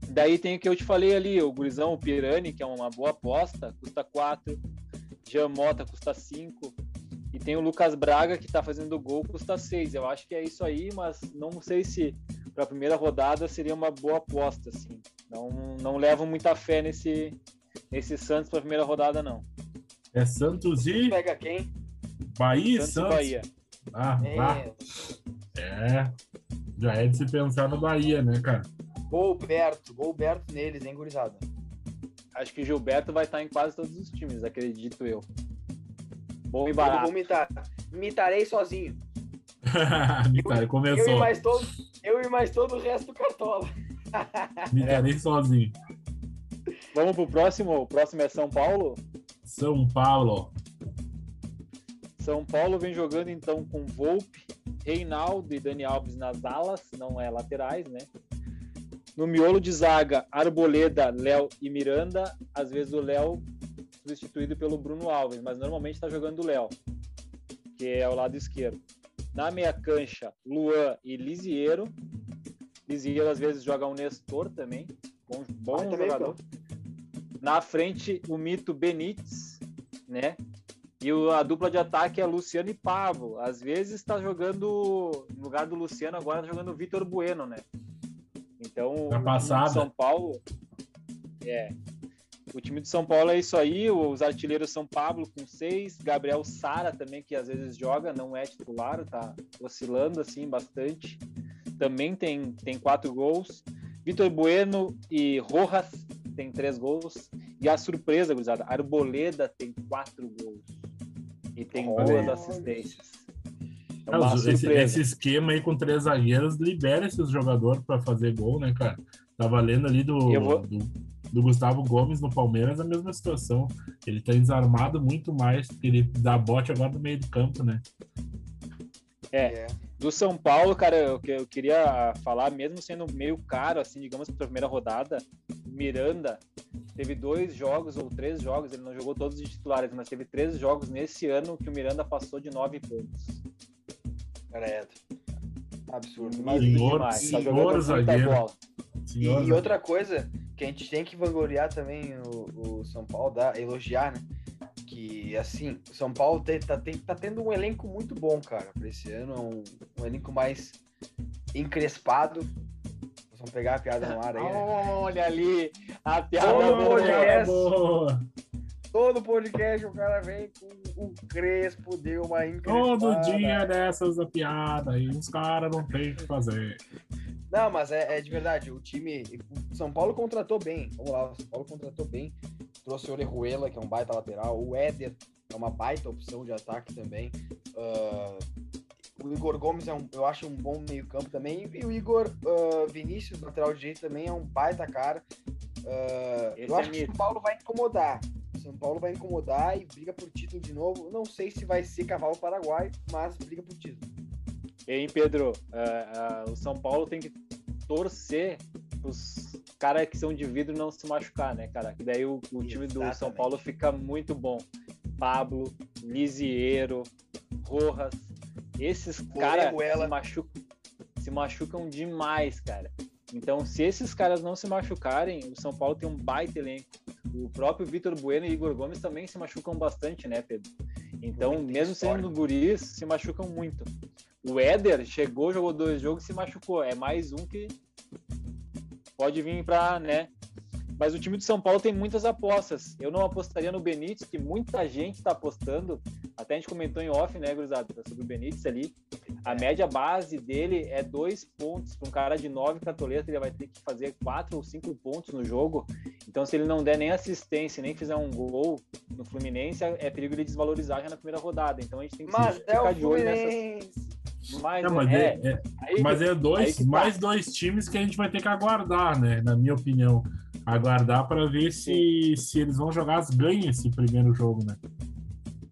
Daí tem o que eu te falei ali, o Gurizão, o Pirani, que é uma boa aposta, custa 4. Jean Mota custa 5. E tem o Lucas Braga, que tá fazendo gol, custa 6. Eu acho que é isso aí, mas não sei se para a primeira rodada seria uma boa aposta, assim. Não, não levo muita fé nesse, nesse Santos para a primeira rodada, não. É Santos e Pega quem? Bahia e Santos, Santos. Bahia. Ah. É, É. Já é de se pensar no Bahia, né, cara? Golberto. Golberto neles, hein, gurizada? Acho que Gilberto vai estar em quase todos os times, acredito eu. Bom e Eu barato. vou imitar. Imitarei sozinho. *laughs* Mitarei Eu e começou. mais todo, eu e mais todo o resto do Cartola. Mitarei sozinho. Vamos pro próximo. O próximo é São Paulo. São Paulo. São Paulo vem jogando então com Volpe, Reinaldo e Dani Alves nas alas, não é laterais, né? No miolo de zaga, Arboleda, Léo e Miranda. Às vezes o Léo substituído pelo Bruno Alves, mas normalmente está jogando o Léo, que é o lado esquerdo. Na meia cancha, Luan e Lisiero. Lisiero às vezes joga o Nestor também, bom, bom Ah, também, jogador. Na frente, o mito Benítez, né? E o- a dupla de ataque é Luciano e Pablo. Às vezes está jogando, no lugar do Luciano, agora tá jogando o Vitor Bueno, né? Então, o Na time passada. de São Paulo. É. O time de São Paulo é isso aí. Os artilheiros são Pablo com seis, Gabriel Sara também, que às vezes joga, não é titular, tá oscilando assim bastante. Também tem, tem quatro gols. Vitor Bueno e Rojas tem três gols. E a surpresa, gurizada, Arboleda tem quatro gols. E tem Olha duas assistências. É É, os- esse, esse esquema aí com três zagueiros libera esses jogadores para fazer gol, né, cara? Tava lendo ali do, vou- do, do Gustavo Gomes no Palmeiras a mesma situação. Ele tá desarmado muito mais, porque ele dá bote agora no meio do campo, né? É. Do São Paulo, cara, eu, que- eu queria falar, mesmo sendo meio caro, assim, digamos, para a primeira rodada, o Miranda teve dois jogos ou três jogos, ele não jogou todos os titulares, mas teve três jogos nesse ano que o Miranda passou de nove pontos. Credo. Absurdo. Muito Mas, Senhor- demais. Tá senhor jogando muita zagueiro. e, Senhor, e outra coisa que a gente tem que vangloriar também o, o São Paulo, dá, elogiar, né? Que, assim, o São Paulo tá, tá tendo um elenco muito bom, cara, pra esse ano. Um, um elenco mais encrespado. Vamos pegar a piada no ar aí, né? Olha ali, a piada boa. podcast. boa. Todo podcast o cara vem com o Crespo, deu uma encrespada. Todo dia dessas a piada aí, os caras não tem o que fazer. Não, mas é, é de verdade. O time. O São Paulo contratou bem. Vamos lá, o São Paulo contratou bem. Trouxe o Orejuela, que é um baita lateral. O Éder é uma baita opção de ataque também. Ah, o O Igor Gomes é um, eu acho um bom meio-campo também. E o Igor uh, Vinícius, lateral direito, também é um baita cara. Uh, eu é acho que o São Paulo vai incomodar. São Paulo vai incomodar e briga por título de novo. Não sei se vai ser cavalo paraguai, mas briga por título. E Pedro, uh, uh, o São Paulo tem que torcer os caras que são de vidro não se machucar, né, cara? Que daí o, o time do São Paulo fica muito bom. Pablo, Lisiero, Rojas, esses caras se machucam, se machucam demais, cara. Então, se esses caras não se machucarem, o São Paulo tem um baita elenco. O próprio Vitor Bueno e Igor Gomes também se machucam bastante, né, Pedro? Então, mesmo sendo do guris, se machucam muito. O Éder chegou, jogou dois jogos e se machucou. É mais um que pode vir para, né? Mas o time de São Paulo tem muitas apostas. Eu não apostaria no Benítez, que muita gente está apostando. Até a gente comentou em off, né, Gruzado, sobre o Benítez ali. A média base dele é dois pontos. Para um cara de nove cartoletas, ele vai ter que fazer quatro ou cinco pontos no jogo. Então, se ele não der nem assistência, nem fizer um gol no Fluminense, é perigo de desvalorizar já na primeira rodada. Então, a gente tem que Mas ficar é de olho nessas. Mas, não, mas é, é, é aí, mas é dois, tá. mais dois times que a gente vai ter que aguardar, né? Na minha opinião. Aguardar para ver se, se eles vão jogar as ganhas esse primeiro jogo, né?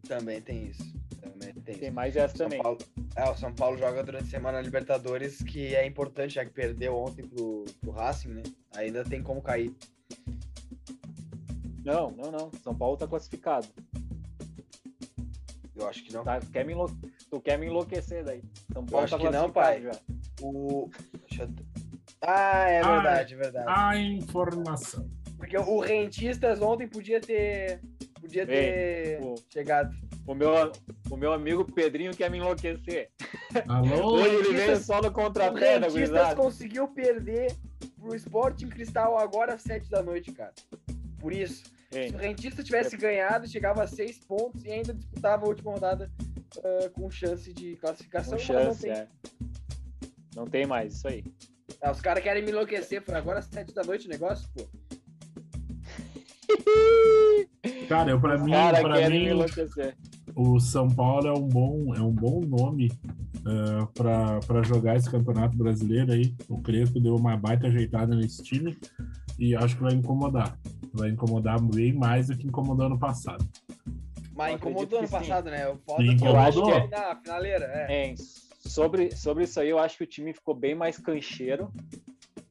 Também tem isso. Também tem, tem mais essa São também. Paulo, é, o São Paulo joga durante a semana Libertadores, que é importante, já que perdeu ontem pro, pro Racing, né? Ainda tem como cair. Não, não, não. São Paulo tá classificado. Eu acho que não. Tá, quer me enlouquecer Tu quer me enlouquecer daí. São Paulo eu acho tá que não, pai. Já. O... Eu... Ah, é verdade, é verdade. A informação. Porque o Rentistas ontem podia ter. Podia ter o, chegado. O meu, o meu amigo Pedrinho quer me enlouquecer. Alô? Hoje ele veio só no contrapé, O Rentistas conseguiu perder pro Sporting Cristal agora às sete da noite, cara. Por isso. Se o Rentista tivesse ganhado, chegava a seis pontos e ainda disputava a última rodada uh, com chance de classificação. Com chance, não tem. É. Não tem mais, isso aí. Ah, os caras querem me enlouquecer. Foi agora às sete da noite o negócio, pô. *laughs* Cara, eu, pra os mim, pra mim o São Paulo é um bom, é um bom nome uh, para jogar esse campeonato brasileiro aí. O Crespo deu uma baita ajeitada nesse time e acho que vai incomodar. Vai incomodar bem mais do que incomodou ano passado. Mas incomodou ano passado, né? O foda eu acho que é na finaleira, é. é. sobre, sobre isso aí, eu acho que o time ficou bem mais cancheiro,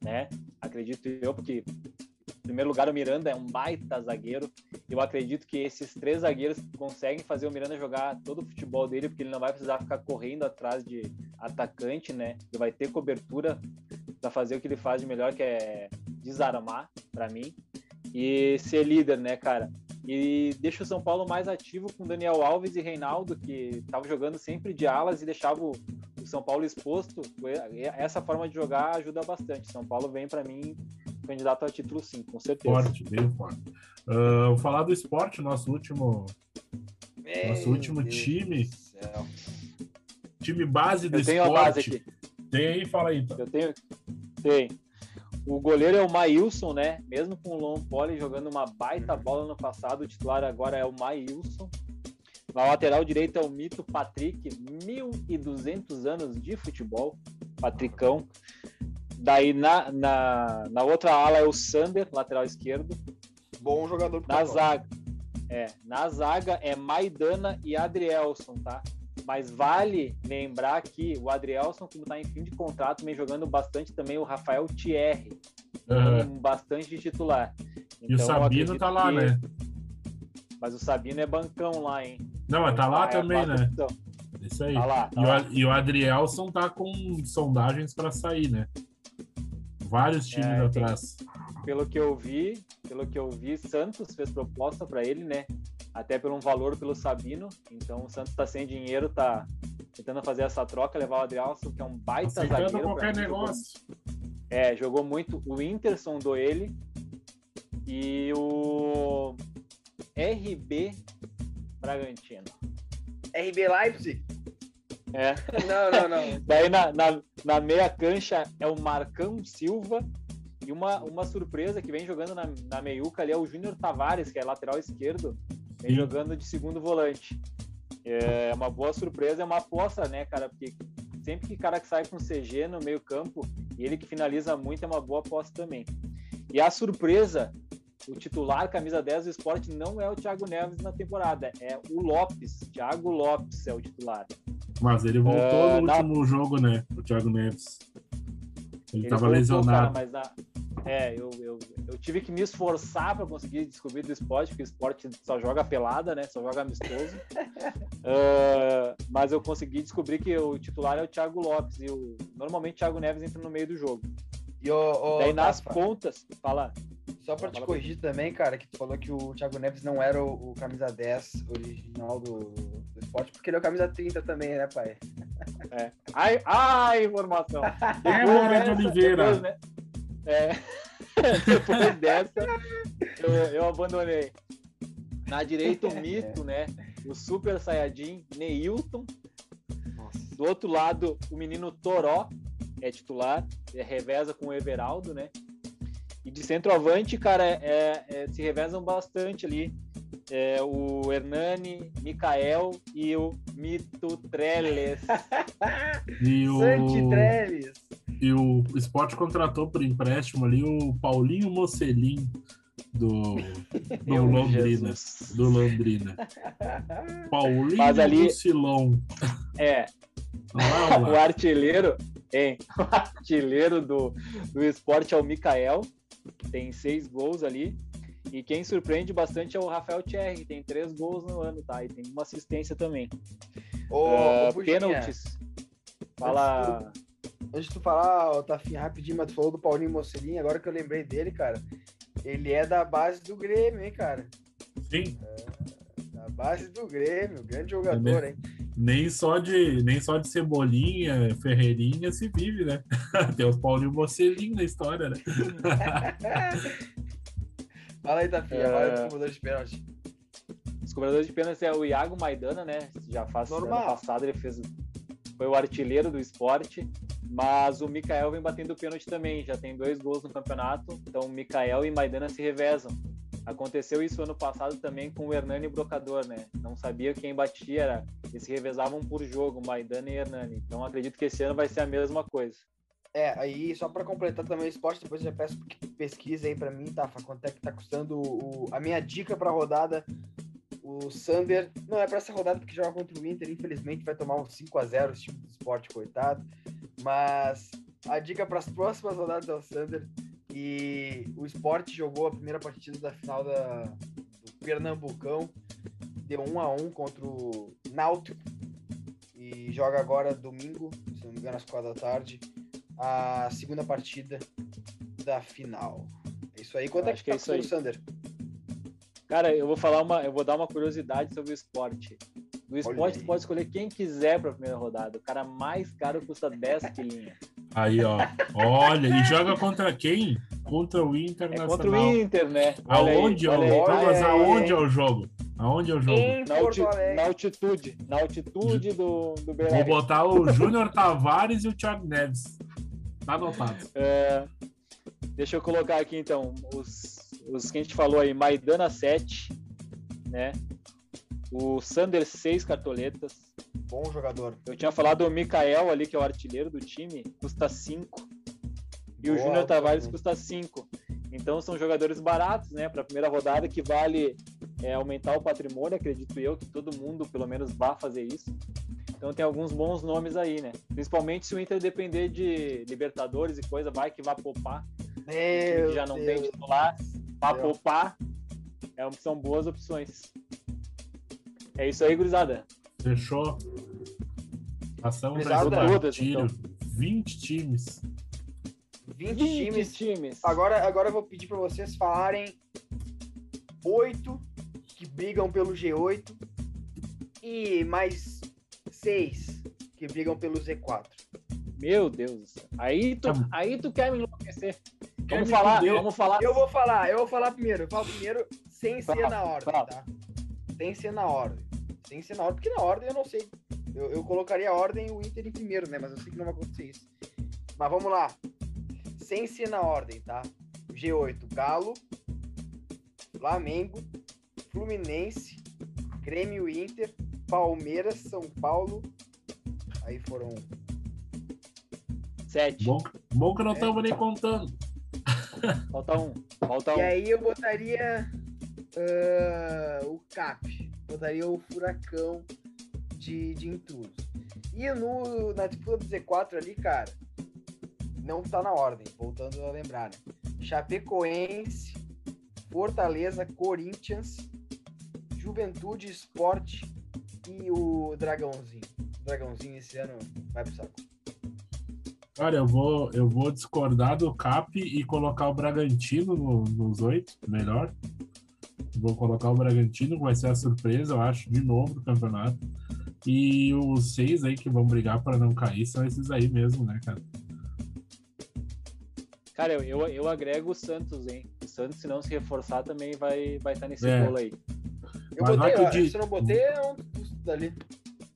né? Acredito eu, porque em primeiro lugar o Miranda é um baita zagueiro. Eu acredito que esses três zagueiros conseguem fazer o Miranda jogar todo o futebol dele, porque ele não vai precisar ficar correndo atrás de atacante, né? Ele vai ter cobertura para fazer o que ele faz de melhor, que é desarmar, para mim, e ser líder, né, cara? E deixa o São Paulo mais ativo com Daniel Alves e Reinaldo, que estavam jogando sempre de alas e deixava o, São Paulo exposto. Essa forma de jogar ajuda bastante. São Paulo vem, para mim, candidato a título sim, com certeza. Forte, bem forte. Uh, vou falar do esporte, nosso último, Meu nosso último Deus time. Time base do Eu tenho esporte. A base aqui. Tem aí, fala aí. Então. Eu tenho. Tem. O goleiro é o Maílson, né? Mesmo com o Lon Poli jogando uma baita bola no passado, o titular agora é o Maílson. Na lateral direita é o mito Patrick, 1.200 anos de futebol, Patricão. Daí na, na, na outra ala é o Sander, lateral esquerdo. Bom jogador. Na zaga, é, na zaga é Maidana e Adrielson, tá? Mas vale lembrar que o Adrielson, como está em fim de contrato, vem jogando bastante também o Rafael Thierry, uhum. bastante de titular. Então, e o então, Sabino tá lá, que... né? Mas o Sabino é bancão lá, hein? Não, mas tá lá ah, também, né? Isso aí. Tá lá, tá e, lá. O, e o Adrielson tá com sondagens para sair, né? Vários times é, atrás. Tem, pelo que eu vi, pelo que eu vi, Santos fez proposta para ele, né? Até pelo um valor pelo Sabino. Então o Santos está sem dinheiro, tá tentando fazer essa troca, levar o Adrielson, que é um baita Aceitando zagueiro. qualquer negócio. Jogou, é, jogou muito. O Inter sondou ele e o RB Bragantino. RB Leipzig? É. Não, não, não. *laughs* Daí na, na, na meia cancha é o Marcão Silva e uma, uma surpresa que vem jogando na, na meiuca ali é o Júnior Tavares, que é lateral esquerdo, vem jogando de segundo volante. É uma boa surpresa, é uma aposta, né, cara? Porque sempre que cara que sai com CG no meio campo e ele que finaliza muito é uma boa aposta também. E a surpresa, o titular camisa 10 do esporte não é o Thiago Neves na temporada, é o Lopes. Thiago Lopes é o titular. Mas ele voltou uh, no na... último jogo, né? O Thiago Neves. Ele, ele tava voltou, lesionado. Cara, mas na... É, eu, eu, eu tive que me esforçar para conseguir descobrir do esporte, porque o esporte só joga pelada, né? Só joga amistoso. uh, *laughs* mas eu consegui descobrir que o titular é o Thiago Lopes e o, normalmente o Thiago Neves entra no meio do jogo. E o, o Daí nas pontas, fala. Só para te corrigir também, cara, que tu falou que o Thiago Neves não era o, o camisa 10 original do, do esporte, porque ele é o camisa 30 também, né, pai? É. Ai, ai, informação. *laughs* É, Moura de Oliveira. Depois, né? É. *laughs* depois dessa, eu, eu, abandonei. Na direita, o mito, né? O Super Saiyajin, Neilton. Do outro lado, o menino Toró, é titular, é, reveza com o Everaldo, né? E de centroavante, cara, é, é, se revezam bastante ali. É, o Hernani, Mikael e o Mito Trellis. e o... Santi Trellis. E o Sport contratou por empréstimo ali o Paulinho Mocelin do, do Londrina. Do Londrina. Paulinho Mas ali, Silon. É. *laughs* o artilheiro, hein? O artilheiro do, do esporte é o Mikael, tem seis gols ali. E quem surpreende bastante é o Rafael Thierry, que tem três gols no ano, tá? E tem uma assistência também. Ô, uh, pênaltis. Fala. Antes de tu falar, Tafinha, rapidinho, mas tu falou do Paulinho Mocelin, agora que eu lembrei dele, cara. Ele é da base do Grêmio, hein, cara? Sim. É, da base do Grêmio, grande jogador, hein? Nem só de, nem só de Cebolinha, Ferreirinha se vive, né? *laughs* Tem os Paulinho Mocelin na história, né? *laughs* Fala aí, Tafinha, é... fala aí do de pênalti. Os cobradores de pênalti é o Iago Maidana, né? Já faz Normal. ano passado ele fez foi o artilheiro do esporte, mas o Mikael vem batendo pênalti também, já tem dois gols no campeonato, então Mikael e Maidana se revezam. Aconteceu isso ano passado também com o Hernani Brocador, né? Não sabia quem batia, era, eles se revezavam por jogo, Maidana e Hernani. Então acredito que esse ano vai ser a mesma coisa. É, aí só para completar também o esporte, depois eu já peço que pesquise aí para mim, tá? Quanto é que tá custando o, a minha dica para rodada o Sander não é para essa rodada porque joga contra o Inter, infelizmente vai tomar um 5 a 0 esse tipo de esporte, coitado. Mas a dica para as próximas rodadas é o Sander. E o esporte jogou a primeira partida da final da, do Pernambucão, deu 1 a 1 contra o Náutico. E joga agora domingo, se não me engano, às 4 da tarde, a segunda partida da final. É isso aí. Quanto é que, que tá é isso aí. Sander? Cara, eu vou falar uma, eu vou dar uma curiosidade sobre o esporte. No esporte, tu pode escolher quem quiser para a primeira rodada. O cara mais caro custa 10 quilinhas. Aí, ó. Olha, e joga contra quem? Contra o Internacional. É contra o Inter, né? Aonde, aí, é, o, mas aonde é o jogo? Aonde é o jogo? Na, alti, na, altitude. Na altitude do, do Beira Vou botar o Júnior Tavares e o Thiago Neves. Tá anotado. É, deixa eu colocar aqui, então, os os que a gente falou aí, Maidana 7, né? O Sander 6 cartoletas. Bom jogador. Eu tinha falado o Mikael ali, que é o artilheiro do time, custa 5. E Boa, o Júnior Tavares também. custa 5. Então são jogadores baratos, né? Para a primeira rodada que vale é, aumentar o patrimônio, acredito eu, que todo mundo pelo menos vá fazer isso. Então tem alguns bons nomes aí, né? Principalmente se o Inter depender de Libertadores e coisa, vai que vai poupar. Meu já não Deus. tem titular. Pra poupar, é, são boas opções. É isso aí, gurizada. Fechou. Passamos gurizada, todas, tiro. Então. 20 times. 20, 20 times. times. Agora, agora eu vou pedir para vocês falarem oito que brigam pelo G8 e mais seis que brigam pelo Z4. Meu Deus. Aí tu, aí tu quer me enlouquecer. Vamos falar, vamos falar. Eu vou falar, eu vou falar primeiro. Eu falo primeiro sem ser na ordem, tá? Sem ser na ordem. Sem ser na ordem, porque na ordem eu não sei. Eu, eu colocaria a ordem o Inter em primeiro, né? Mas eu sei que não vai acontecer isso. Mas vamos lá. Sem ser na ordem, tá? G8, Galo, Flamengo, Fluminense, Grêmio Inter, Palmeiras, São Paulo. Aí foram Sete. Bom, bom que não estamos nem contando. Falta um. Falta um. E aí eu botaria ah, o Cap. Botaria o Furacão de, de intrusos. E no, na disputa do Z4 ali, cara, não tá na ordem, voltando a lembrar, né? Chapecoense, Fortaleza, Corinthians, Juventude, Esporte e o Dragãozinho. O Dragãozinho esse ano vai pro saco. Cara, eu vou, eu vou discordar do Cap e colocar o Bragantino no- nos oito, melhor. Vou colocar o Bragantino, que vai ser a surpresa, eu acho, de novo do campeonato. E os seis aí que vão brigar para não cair são esses aí mesmo, né, cara? Cara, eu, eu, eu agrego o Santos, hein? O Santos, se não se reforçar, também vai vai estar nesse É. bolo aí. Eu Mas botei, ó, Di- se eu não botei, é um dali.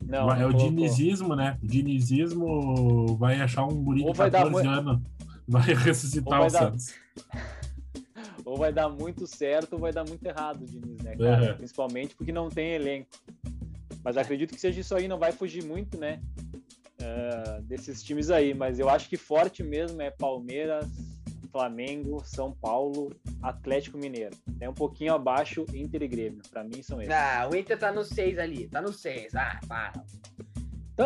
Não, Vai- é o dinizismo, né? O dinizismo vai achar um guri de vai dar 14 anos, vai *laughs* ressuscitar vai o dar- Santos. Ou vai dar muito certo ou vai dar muito errado, Diniz, né, cara? É. Principalmente porque não tem elenco. Mas acredito que seja isso aí, não vai fugir muito, né? eh, desses times aí. Mas eu acho que forte mesmo é Palmeiras, Flamengo, São Paulo, Atlético Mineiro. É um pouquinho abaixo Inter e Grêmio. Pra mim são esses. Ah, o Inter tá no 6 ali, tá no 6. Ah, para.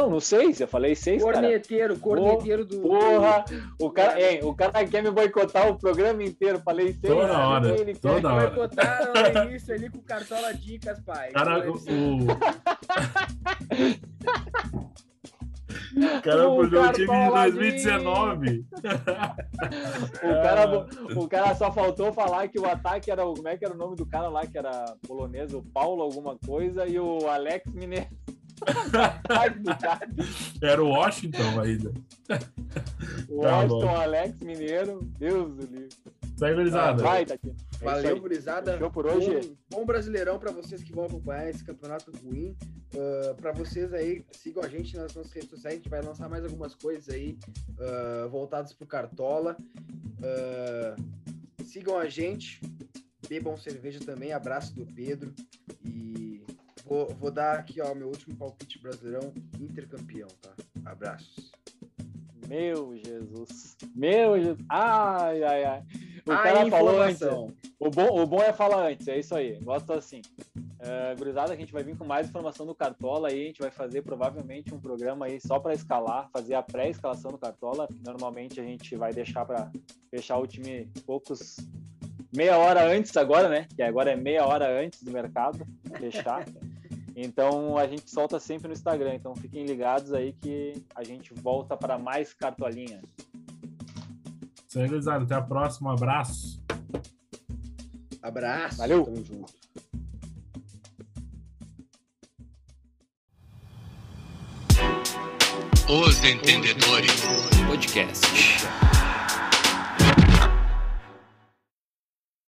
Não sei, eu falei seis, cara. Corneteiro, corneteiro do. Porra, o cara, hein, o cara quer me boicotar o programa inteiro. Falei seis. Toda sabe? hora, Ele quer- toda hora. Boicotaram no *laughs* início ali com cartola dicas, pai. Cara, o, eles- o *laughs* cara o time de Cartola 2019. O *laughs* cara, o cara só faltou falar que o ataque era. Como é que era o nome do cara lá que era polonês? O Paulo alguma coisa e o Alex Mineiro. *laughs* Era o Washington ainda. o Tá Washington bom. Alex Mineiro. Deus do livro. Segue, gurizada. Vai, Tati. É Valeu, gurizada. Fechou por hoje? Bom, bom brasileirão pra vocês que vão acompanhar esse campeonato ruim. Uh, pra vocês aí, sigam a gente nas nossas redes sociais. A gente vai lançar mais algumas coisas aí uh, voltadas pro Cartola. Uh, sigam a gente. Bebam cerveja também. Abraço do Pedro. E vou, vou dar aqui, ó, meu último palpite brasileirão intercampeão, tá? Abraços. Meu Jesus. Meu Jesus. Ai, ai, ai. O A cara falou antes. informação. O bom, o bom é falar antes, é isso aí. Gosto assim. Uh, gurizada, a gente vai vir com mais informação do Cartola aí. A gente vai fazer provavelmente um programa aí só para escalar, fazer a pré-escalação do Cartola. Normalmente a gente vai deixar para fechar o time poucos. meia hora antes agora, né? Que agora é meia hora antes do mercado fechar. *laughs* Então a gente solta sempre no Instagram. Então fiquem ligados aí que a gente volta para mais cartolinha. Segue, gurizada. Até a próxima. Um abraço. Abraço. Valeu. Tamo junto. Os Entendedores Podcast.